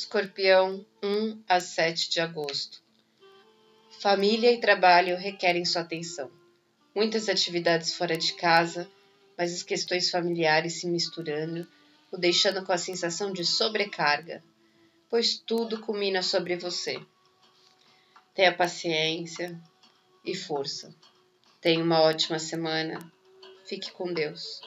Escorpião, 1 a 7 de agosto. Família e trabalho requerem sua atenção. Muitas atividades fora de casa, mas as questões familiares se misturando, o deixando com a sensação de sobrecarga, pois tudo culmina sobre você. Tenha paciência e força. Tenha uma ótima semana. Fique com Deus.